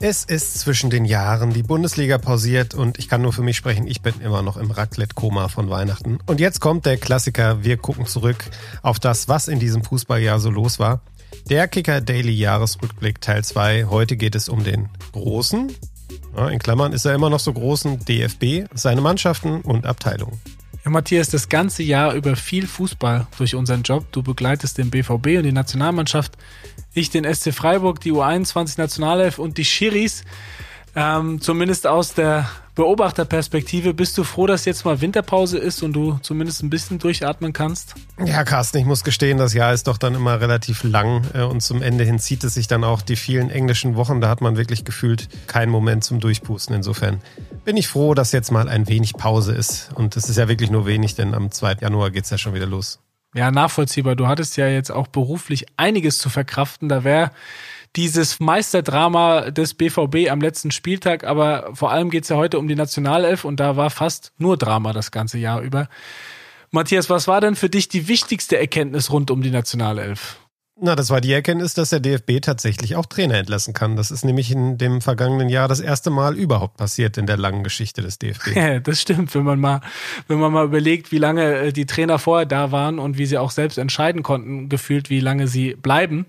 Es ist zwischen den Jahren, die Bundesliga pausiert und ich kann nur für mich sprechen, ich bin immer noch im Raclette-Koma von Weihnachten. Und jetzt kommt der Klassiker, wir gucken zurück auf das, was in diesem Fußballjahr so los war. Der Kicker Daily Jahresrückblick Teil 2. Heute geht es um den großen, in Klammern ist er immer noch so großen DFB, seine Mannschaften und Abteilungen. Ja, Matthias, das ganze Jahr über viel Fußball durch unseren Job. Du begleitest den BVB und die Nationalmannschaft ich den SC Freiburg, die U21 Nationalelf und die Schiris. Ähm, zumindest aus der Beobachterperspektive, bist du froh, dass jetzt mal Winterpause ist und du zumindest ein bisschen durchatmen kannst? Ja, Carsten, ich muss gestehen, das Jahr ist doch dann immer relativ lang äh, und zum Ende hin zieht es sich dann auch die vielen englischen Wochen. Da hat man wirklich gefühlt keinen Moment zum Durchpusten. Insofern bin ich froh, dass jetzt mal ein wenig Pause ist. Und es ist ja wirklich nur wenig, denn am 2. Januar geht es ja schon wieder los. Ja, nachvollziehbar. Du hattest ja jetzt auch beruflich einiges zu verkraften. Da wäre dieses Meisterdrama des BVB am letzten Spieltag, aber vor allem geht es ja heute um die Nationalelf und da war fast nur Drama das ganze Jahr über. Matthias, was war denn für dich die wichtigste Erkenntnis rund um die Nationalelf? Na, das war die Erkenntnis, dass der DFB tatsächlich auch Trainer entlassen kann. Das ist nämlich in dem vergangenen Jahr das erste Mal überhaupt passiert in der langen Geschichte des DFB. Ja, das stimmt, wenn man mal, wenn man mal überlegt, wie lange äh, die Trainer vorher da waren und wie sie auch selbst entscheiden konnten, gefühlt, wie lange sie bleiben.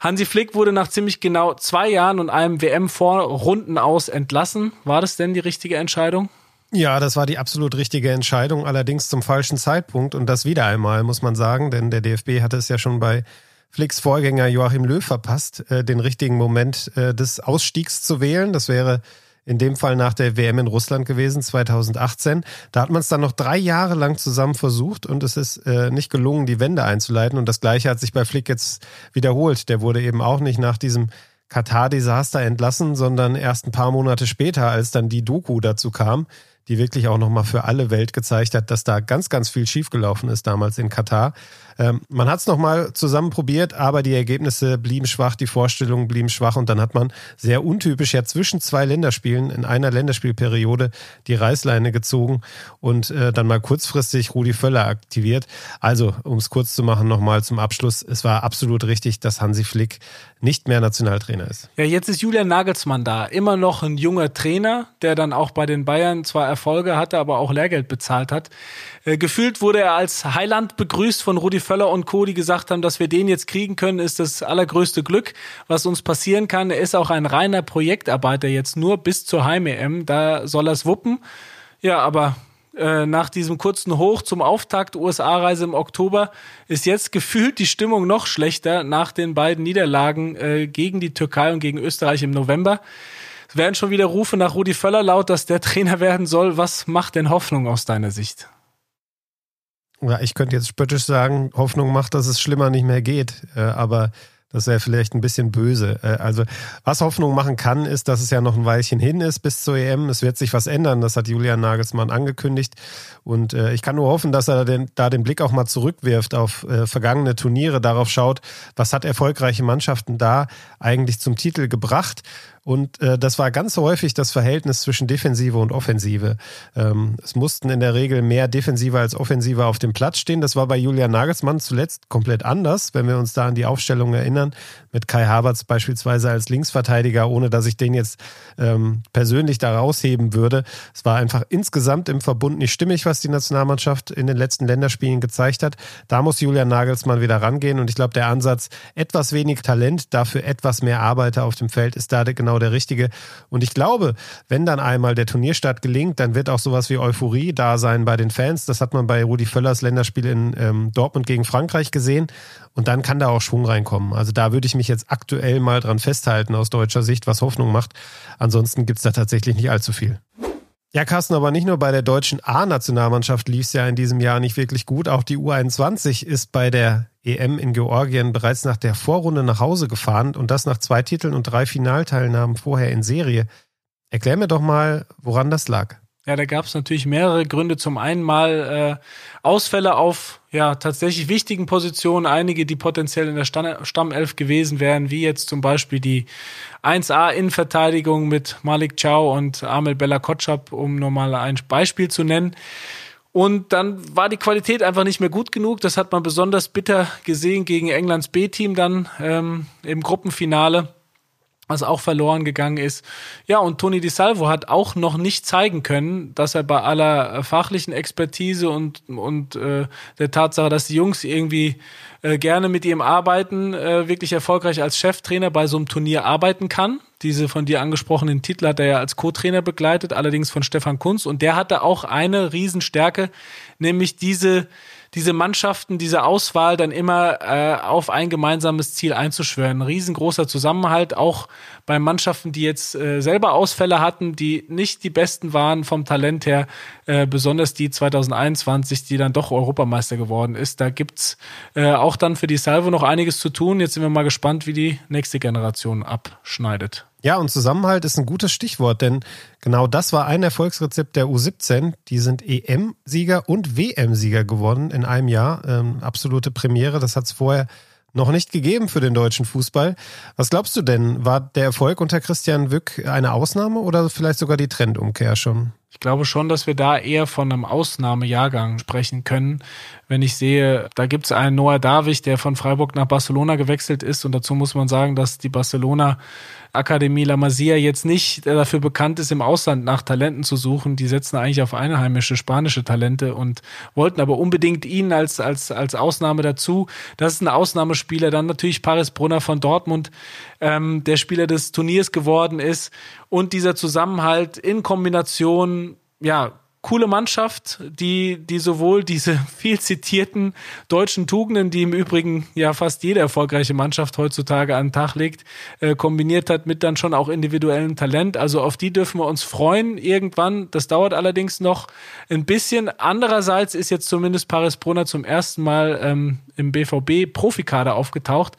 Hansi Flick wurde nach ziemlich genau zwei Jahren und einem WM-Vorrunden aus entlassen. War das denn die richtige Entscheidung? Ja, das war die absolut richtige Entscheidung, allerdings zum falschen Zeitpunkt und das wieder einmal, muss man sagen, denn der DFB hatte es ja schon bei Flicks Vorgänger Joachim Löw verpasst, äh, den richtigen Moment äh, des Ausstiegs zu wählen. Das wäre in dem Fall nach der WM in Russland gewesen, 2018. Da hat man es dann noch drei Jahre lang zusammen versucht und es ist äh, nicht gelungen, die Wende einzuleiten. Und das Gleiche hat sich bei Flick jetzt wiederholt. Der wurde eben auch nicht nach diesem Katar-Desaster entlassen, sondern erst ein paar Monate später, als dann die Doku dazu kam, die wirklich auch nochmal für alle Welt gezeigt hat, dass da ganz, ganz viel schiefgelaufen ist damals in Katar. Ähm, man hat es nochmal zusammen probiert, aber die Ergebnisse blieben schwach, die Vorstellungen blieben schwach und dann hat man sehr untypisch ja zwischen zwei Länderspielen in einer Länderspielperiode die Reißleine gezogen und äh, dann mal kurzfristig Rudi Völler aktiviert. Also, um es kurz zu machen, nochmal zum Abschluss. Es war absolut richtig, dass Hansi Flick nicht mehr Nationaltrainer ist. Ja, jetzt ist Julian Nagelsmann da. Immer noch ein junger Trainer, der dann auch bei den Bayern zwar Erfolge hatte, aber auch Lehrgeld bezahlt hat. Äh, gefühlt wurde er als Heiland begrüßt von Rudi Völler und Co., die gesagt haben, dass wir den jetzt kriegen können, ist das allergrößte Glück, was uns passieren kann. Er ist auch ein reiner Projektarbeiter jetzt nur bis zur Heim-EM. Da soll er es wuppen. Ja, aber äh, nach diesem kurzen Hoch zum Auftakt USA-Reise im Oktober ist jetzt gefühlt die Stimmung noch schlechter nach den beiden Niederlagen äh, gegen die Türkei und gegen Österreich im November. Es werden schon wieder Rufe nach Rudi Völler laut, dass der Trainer werden soll. Was macht denn Hoffnung aus deiner Sicht? Ja, ich könnte jetzt spöttisch sagen, Hoffnung macht, dass es schlimmer nicht mehr geht. Äh, aber das wäre vielleicht ein bisschen böse. Äh, also, was Hoffnung machen kann, ist, dass es ja noch ein Weilchen hin ist bis zur EM. Es wird sich was ändern. Das hat Julian Nagelsmann angekündigt. Und äh, ich kann nur hoffen, dass er den, da den Blick auch mal zurückwirft auf vergangene Turniere, darauf schaut, was hat erfolgreiche Mannschaften da eigentlich zum Titel gebracht und äh, das war ganz häufig das Verhältnis zwischen Defensive und Offensive. Ähm, es mussten in der Regel mehr Defensive als Offensive auf dem Platz stehen. Das war bei Julian Nagelsmann zuletzt komplett anders, wenn wir uns da an die Aufstellung erinnern. Mit Kai Havertz beispielsweise als Linksverteidiger, ohne dass ich den jetzt ähm, persönlich da rausheben würde. Es war einfach insgesamt im Verbund nicht stimmig, was die Nationalmannschaft in den letzten Länderspielen gezeigt hat. Da muss Julian Nagelsmann wieder rangehen. Und ich glaube, der Ansatz, etwas wenig Talent, dafür etwas mehr Arbeiter auf dem Feld, ist da genau genau der richtige. Und ich glaube, wenn dann einmal der Turnierstart gelingt, dann wird auch sowas wie Euphorie da sein bei den Fans. Das hat man bei Rudi Völlers Länderspiel in ähm, Dortmund gegen Frankreich gesehen. Und dann kann da auch Schwung reinkommen. Also da würde ich mich jetzt aktuell mal dran festhalten aus deutscher Sicht, was Hoffnung macht. Ansonsten gibt es da tatsächlich nicht allzu viel. Ja, Carsten, aber nicht nur bei der deutschen A-Nationalmannschaft lief es ja in diesem Jahr nicht wirklich gut. Auch die U21 ist bei der EM in Georgien bereits nach der Vorrunde nach Hause gefahren und das nach zwei Titeln und drei Finalteilnahmen vorher in Serie. Erklär mir doch mal, woran das lag. Ja, da gab es natürlich mehrere Gründe. Zum einen mal äh, Ausfälle auf ja tatsächlich wichtigen Positionen, einige, die potenziell in der Stammelf gewesen wären, wie jetzt zum Beispiel die 1A-Innenverteidigung mit Malik Chow und Amel Bella Kotschap, um nur mal ein Beispiel zu nennen. Und dann war die Qualität einfach nicht mehr gut genug. Das hat man besonders bitter gesehen gegen Englands B-Team dann ähm, im Gruppenfinale. Was auch verloren gegangen ist. Ja, und Toni Di Salvo hat auch noch nicht zeigen können, dass er bei aller fachlichen Expertise und, und äh, der Tatsache, dass die Jungs irgendwie äh, gerne mit ihm arbeiten, äh, wirklich erfolgreich als Cheftrainer bei so einem Turnier arbeiten kann. Diese von dir angesprochenen Titel hat er ja als Co-Trainer begleitet, allerdings von Stefan Kunz. Und der hatte auch eine Riesenstärke, nämlich diese diese Mannschaften, diese Auswahl dann immer äh, auf ein gemeinsames Ziel einzuschwören. Ein riesengroßer Zusammenhalt, auch bei Mannschaften, die jetzt äh, selber Ausfälle hatten, die nicht die besten waren vom Talent her, äh, besonders die 2021, die dann doch Europameister geworden ist. Da gibt's äh, auch dann für die Salvo noch einiges zu tun. Jetzt sind wir mal gespannt, wie die nächste Generation abschneidet. Ja, und Zusammenhalt ist ein gutes Stichwort, denn genau das war ein Erfolgsrezept der U17. Die sind EM-Sieger und WM-Sieger geworden in einem Jahr. Ähm, absolute Premiere, das hat es vorher noch nicht gegeben für den deutschen Fußball. Was glaubst du denn? War der Erfolg unter Christian Wück eine Ausnahme oder vielleicht sogar die Trendumkehr schon? Ich glaube schon, dass wir da eher von einem Ausnahmejahrgang sprechen können. Wenn ich sehe, da gibt es einen Noah Davich, der von Freiburg nach Barcelona gewechselt ist. Und dazu muss man sagen, dass die Barcelona Akademie La Masia jetzt nicht dafür bekannt ist, im Ausland nach Talenten zu suchen. Die setzen eigentlich auf einheimische spanische Talente und wollten aber unbedingt ihn als, als, als Ausnahme dazu. Das ist ein Ausnahmespieler. Dann natürlich Paris Brunner von Dortmund, ähm, der Spieler des Turniers geworden ist. Und dieser Zusammenhalt in Kombination, ja, coole Mannschaft, die, die sowohl diese viel zitierten deutschen Tugenden, die im Übrigen ja fast jede erfolgreiche Mannschaft heutzutage an den Tag legt, äh, kombiniert hat mit dann schon auch individuellem Talent. Also auf die dürfen wir uns freuen irgendwann. Das dauert allerdings noch ein bisschen. Andererseits ist jetzt zumindest Paris Brunner zum ersten Mal ähm, im BVB Profikader aufgetaucht.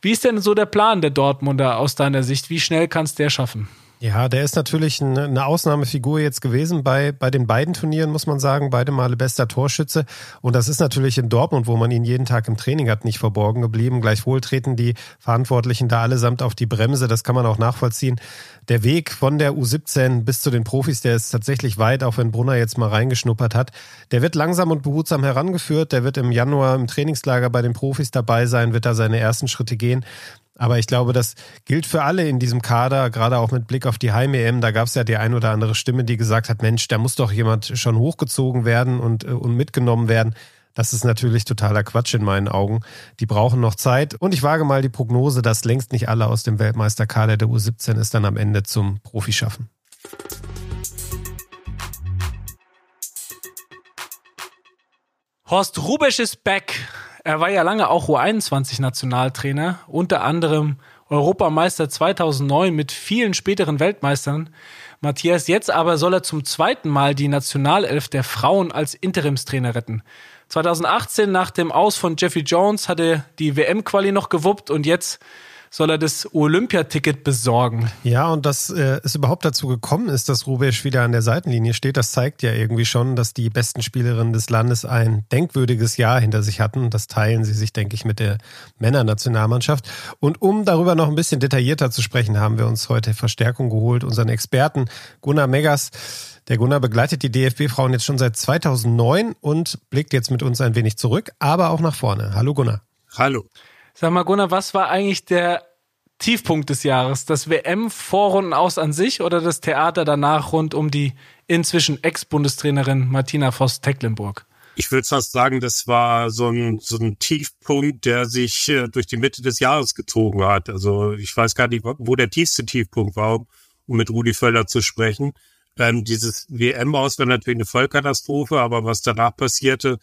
Wie ist denn so der Plan der Dortmunder aus deiner Sicht? Wie schnell kannst der schaffen? Ja, der ist natürlich eine Ausnahmefigur jetzt gewesen bei, bei den beiden Turnieren, muss man sagen. Beide Male bester Torschütze. Und das ist natürlich in Dortmund, wo man ihn jeden Tag im Training hat, nicht verborgen geblieben. Gleichwohl treten die Verantwortlichen da allesamt auf die Bremse. Das kann man auch nachvollziehen. Der Weg von der U17 bis zu den Profis, der ist tatsächlich weit, auch wenn Brunner jetzt mal reingeschnuppert hat. Der wird langsam und behutsam herangeführt. Der wird im Januar im Trainingslager bei den Profis dabei sein, wird da seine ersten Schritte gehen. Aber ich glaube, das gilt für alle in diesem Kader, gerade auch mit Blick auf die Heim-EM. Da gab es ja die ein oder andere Stimme, die gesagt hat, Mensch, da muss doch jemand schon hochgezogen werden und, äh, und mitgenommen werden. Das ist natürlich totaler Quatsch in meinen Augen. Die brauchen noch Zeit. Und ich wage mal die Prognose, dass längst nicht alle aus dem Weltmeisterkader der U17 es dann am Ende zum Profi schaffen. Horst Rubesch ist back. Er war ja lange auch U21-Nationaltrainer, unter anderem Europameister 2009 mit vielen späteren Weltmeistern. Matthias, jetzt aber soll er zum zweiten Mal die Nationalelf der Frauen als Interimstrainer retten. 2018 nach dem Aus von Jeffrey Jones hat er die WM-Quali noch gewuppt und jetzt soll er das Olympiaticket besorgen. Ja, und dass äh, es überhaupt dazu gekommen ist, dass Rubesch wieder an der Seitenlinie steht, das zeigt ja irgendwie schon, dass die besten Spielerinnen des Landes ein denkwürdiges Jahr hinter sich hatten. Das teilen sie sich, denke ich, mit der Männernationalmannschaft. Und um darüber noch ein bisschen detaillierter zu sprechen, haben wir uns heute Verstärkung geholt, unseren Experten Gunnar Meggers. Der Gunnar begleitet die DFB-Frauen jetzt schon seit 2009 und blickt jetzt mit uns ein wenig zurück, aber auch nach vorne. Hallo Gunnar. Hallo. Sag mal, Gunnar, was war eigentlich der Tiefpunkt des Jahres? Das WM-Vorrunden aus an sich oder das Theater danach rund um die inzwischen Ex-Bundestrainerin Martina Voss-Tecklenburg? Ich würde fast sagen, das war so ein, so ein Tiefpunkt, der sich äh, durch die Mitte des Jahres gezogen hat. Also ich weiß gar nicht, wo der tiefste Tiefpunkt war, um mit Rudi Völler zu sprechen. Ähm, dieses WM-Aus war natürlich eine Vollkatastrophe, aber was danach passierte,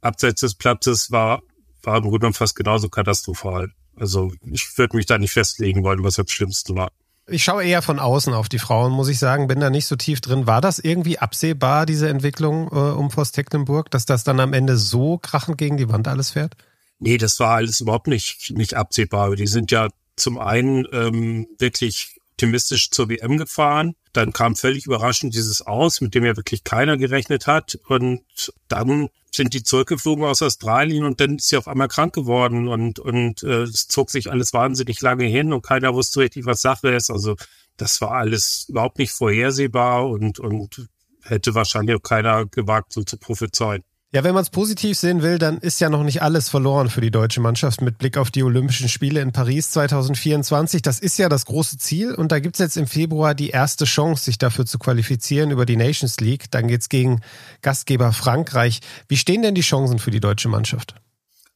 abseits des Platzes, war war im Grunde fast genauso katastrophal. Also ich würde mich da nicht festlegen wollen, was am schlimmsten war. Ich schaue eher von außen auf die Frauen, muss ich sagen, bin da nicht so tief drin. War das irgendwie absehbar, diese Entwicklung äh, um Forst Tecklenburg, dass das dann am Ende so krachend gegen die Wand alles fährt? Nee, das war alles überhaupt nicht, nicht absehbar. Die sind ja zum einen ähm, wirklich optimistisch zur WM gefahren. Dann kam völlig überraschend dieses Aus, mit dem ja wirklich keiner gerechnet hat. Und dann sind die zurückgeflogen aus Australien und dann ist sie auf einmal krank geworden und, und äh, es zog sich alles wahnsinnig lange hin und keiner wusste richtig, was Sache ist. Also das war alles überhaupt nicht vorhersehbar und, und hätte wahrscheinlich auch keiner gewagt, so zu prophezeien. Ja, wenn man es positiv sehen will, dann ist ja noch nicht alles verloren für die deutsche Mannschaft mit Blick auf die Olympischen Spiele in Paris 2024. Das ist ja das große Ziel und da gibt es jetzt im Februar die erste Chance, sich dafür zu qualifizieren über die Nations League. Dann geht es gegen Gastgeber Frankreich. Wie stehen denn die Chancen für die deutsche Mannschaft?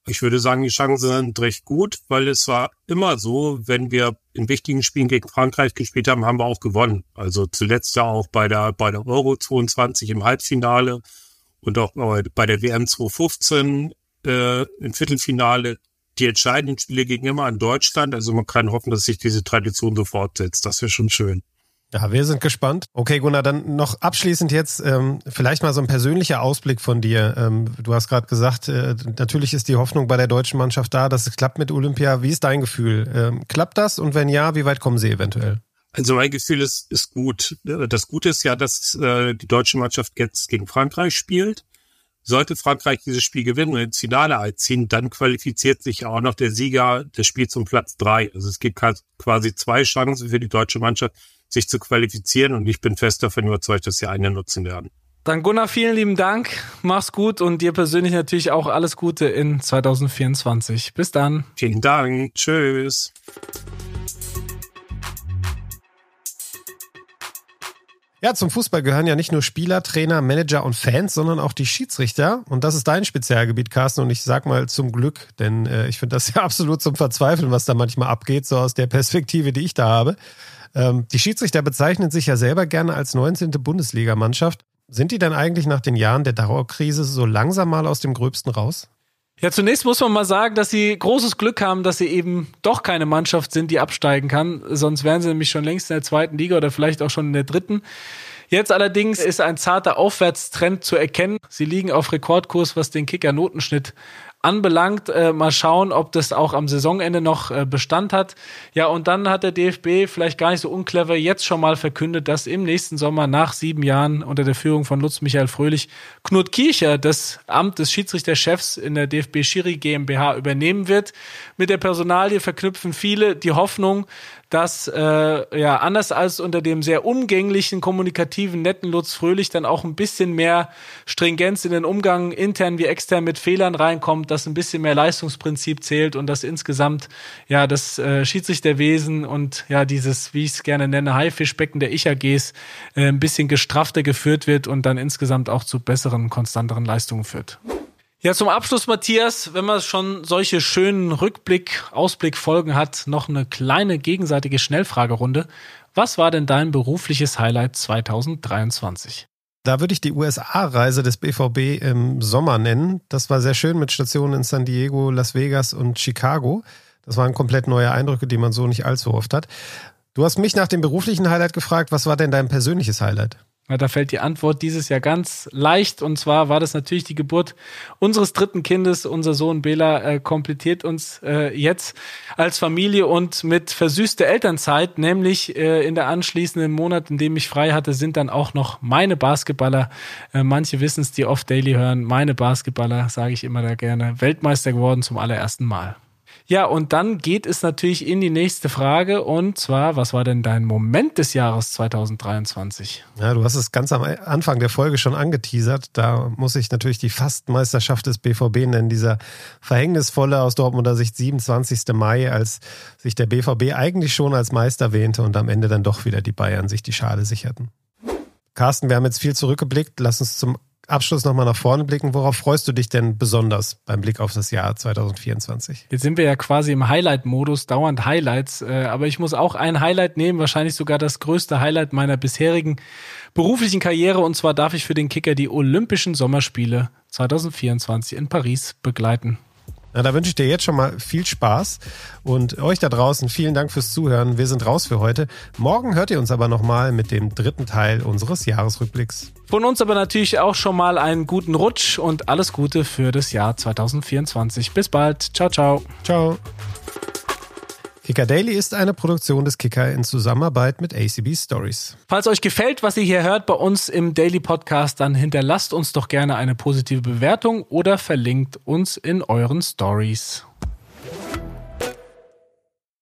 Ich würde sagen, die Chancen sind recht gut, weil es war immer so, wenn wir in wichtigen Spielen gegen Frankreich gespielt haben, haben wir auch gewonnen. Also zuletzt ja auch bei der, bei der Euro 22 im Halbfinale und auch bei der WM 2015 äh, im Viertelfinale die entscheidenden Spiele gegen immer in Deutschland. Also man kann hoffen, dass sich diese Tradition so fortsetzt. Das wäre schon schön. Ja, wir sind gespannt. Okay, Gunnar, dann noch abschließend jetzt ähm, vielleicht mal so ein persönlicher Ausblick von dir. Ähm, du hast gerade gesagt, äh, natürlich ist die Hoffnung bei der deutschen Mannschaft da, dass es klappt mit Olympia. Wie ist dein Gefühl? Ähm, klappt das? Und wenn ja, wie weit kommen sie eventuell? Also mein Gefühl ist, ist gut. Das Gute ist ja, dass äh, die deutsche Mannschaft jetzt gegen Frankreich spielt. Sollte Frankreich dieses Spiel gewinnen und ins Finale einziehen, dann qualifiziert sich auch noch der Sieger des Spiels zum Platz drei. Also es gibt quasi zwei Chancen für die deutsche Mannschaft, sich zu qualifizieren und ich bin fest davon überzeugt, dass sie eine nutzen werden. Dann Gunnar, vielen lieben Dank. Mach's gut und dir persönlich natürlich auch alles Gute in 2024. Bis dann. Vielen Dank. Tschüss. Ja, zum Fußball gehören ja nicht nur Spieler, Trainer, Manager und Fans, sondern auch die Schiedsrichter. Und das ist dein Spezialgebiet, Carsten. Und ich sag mal zum Glück, denn äh, ich finde das ja absolut zum Verzweifeln, was da manchmal abgeht, so aus der Perspektive, die ich da habe. Ähm, die Schiedsrichter bezeichnen sich ja selber gerne als 19. Bundesligamannschaft. Sind die denn eigentlich nach den Jahren der Dauerkrise so langsam mal aus dem Gröbsten raus? Ja, zunächst muss man mal sagen, dass sie großes Glück haben, dass sie eben doch keine Mannschaft sind, die absteigen kann. Sonst wären sie nämlich schon längst in der zweiten Liga oder vielleicht auch schon in der dritten. Jetzt allerdings ist ein zarter Aufwärtstrend zu erkennen. Sie liegen auf Rekordkurs, was den Kicker-Notenschnitt anbelangt. Äh, mal schauen, ob das auch am Saisonende noch äh, Bestand hat. Ja, und dann hat der DFB vielleicht gar nicht so unclever jetzt schon mal verkündet, dass im nächsten Sommer nach sieben Jahren unter der Führung von Lutz Michael Fröhlich Knut Kircher das Amt des Schiedsrichterchefs in der DFB Schiri GmbH übernehmen wird. Mit der Personalie verknüpfen viele die Hoffnung, dass äh, ja anders als unter dem sehr umgänglichen, kommunikativen, netten Lutz Fröhlich dann auch ein bisschen mehr Stringenz in den Umgang intern wie extern mit Fehlern reinkommt, dass ein bisschen mehr Leistungsprinzip zählt und dass insgesamt ja das äh, Schiedsrichterwesen und ja dieses, wie ich es gerne nenne, Haifischbecken der Ich-AGs äh, ein bisschen gestrafter geführt wird und dann insgesamt auch zu besseren, konstanteren Leistungen führt. Ja, zum Abschluss, Matthias, wenn man schon solche schönen Rückblick, Ausblickfolgen hat, noch eine kleine gegenseitige Schnellfragerunde. Was war denn dein berufliches Highlight 2023? Da würde ich die USA-Reise des BVB im Sommer nennen. Das war sehr schön mit Stationen in San Diego, Las Vegas und Chicago. Das waren komplett neue Eindrücke, die man so nicht allzu oft hat. Du hast mich nach dem beruflichen Highlight gefragt. Was war denn dein persönliches Highlight? Da fällt die Antwort dieses Jahr ganz leicht. Und zwar war das natürlich die Geburt unseres dritten Kindes. Unser Sohn Bela äh, komplettiert uns äh, jetzt als Familie und mit versüßter Elternzeit, nämlich äh, in der anschließenden Monat, in dem ich frei hatte, sind dann auch noch meine Basketballer, äh, manche wissen es, die oft Daily hören, meine Basketballer, sage ich immer da gerne, Weltmeister geworden zum allerersten Mal. Ja, und dann geht es natürlich in die nächste Frage und zwar, was war denn dein Moment des Jahres 2023? Ja, du hast es ganz am Anfang der Folge schon angeteasert. Da muss ich natürlich die Fastmeisterschaft des BVB nennen, dieser verhängnisvolle aus Dortmunder Sicht 27. Mai, als sich der BVB eigentlich schon als Meister wähnte und am Ende dann doch wieder die Bayern sich die Schale sicherten. Carsten, wir haben jetzt viel zurückgeblickt. Lass uns zum Abschluss nochmal nach vorne blicken. Worauf freust du dich denn besonders beim Blick auf das Jahr 2024? Jetzt sind wir ja quasi im Highlight-Modus, dauernd Highlights. Äh, aber ich muss auch ein Highlight nehmen, wahrscheinlich sogar das größte Highlight meiner bisherigen beruflichen Karriere. Und zwar darf ich für den Kicker die Olympischen Sommerspiele 2024 in Paris begleiten. Na, da wünsche ich dir jetzt schon mal viel Spaß und euch da draußen vielen Dank fürs Zuhören. Wir sind raus für heute. Morgen hört ihr uns aber nochmal mit dem dritten Teil unseres Jahresrückblicks. Von uns aber natürlich auch schon mal einen guten Rutsch und alles Gute für das Jahr 2024. Bis bald. Ciao, ciao. Ciao. Kicker Daily ist eine Produktion des Kicker in Zusammenarbeit mit ACB Stories. Falls euch gefällt, was ihr hier hört bei uns im Daily Podcast, dann hinterlasst uns doch gerne eine positive Bewertung oder verlinkt uns in euren Stories.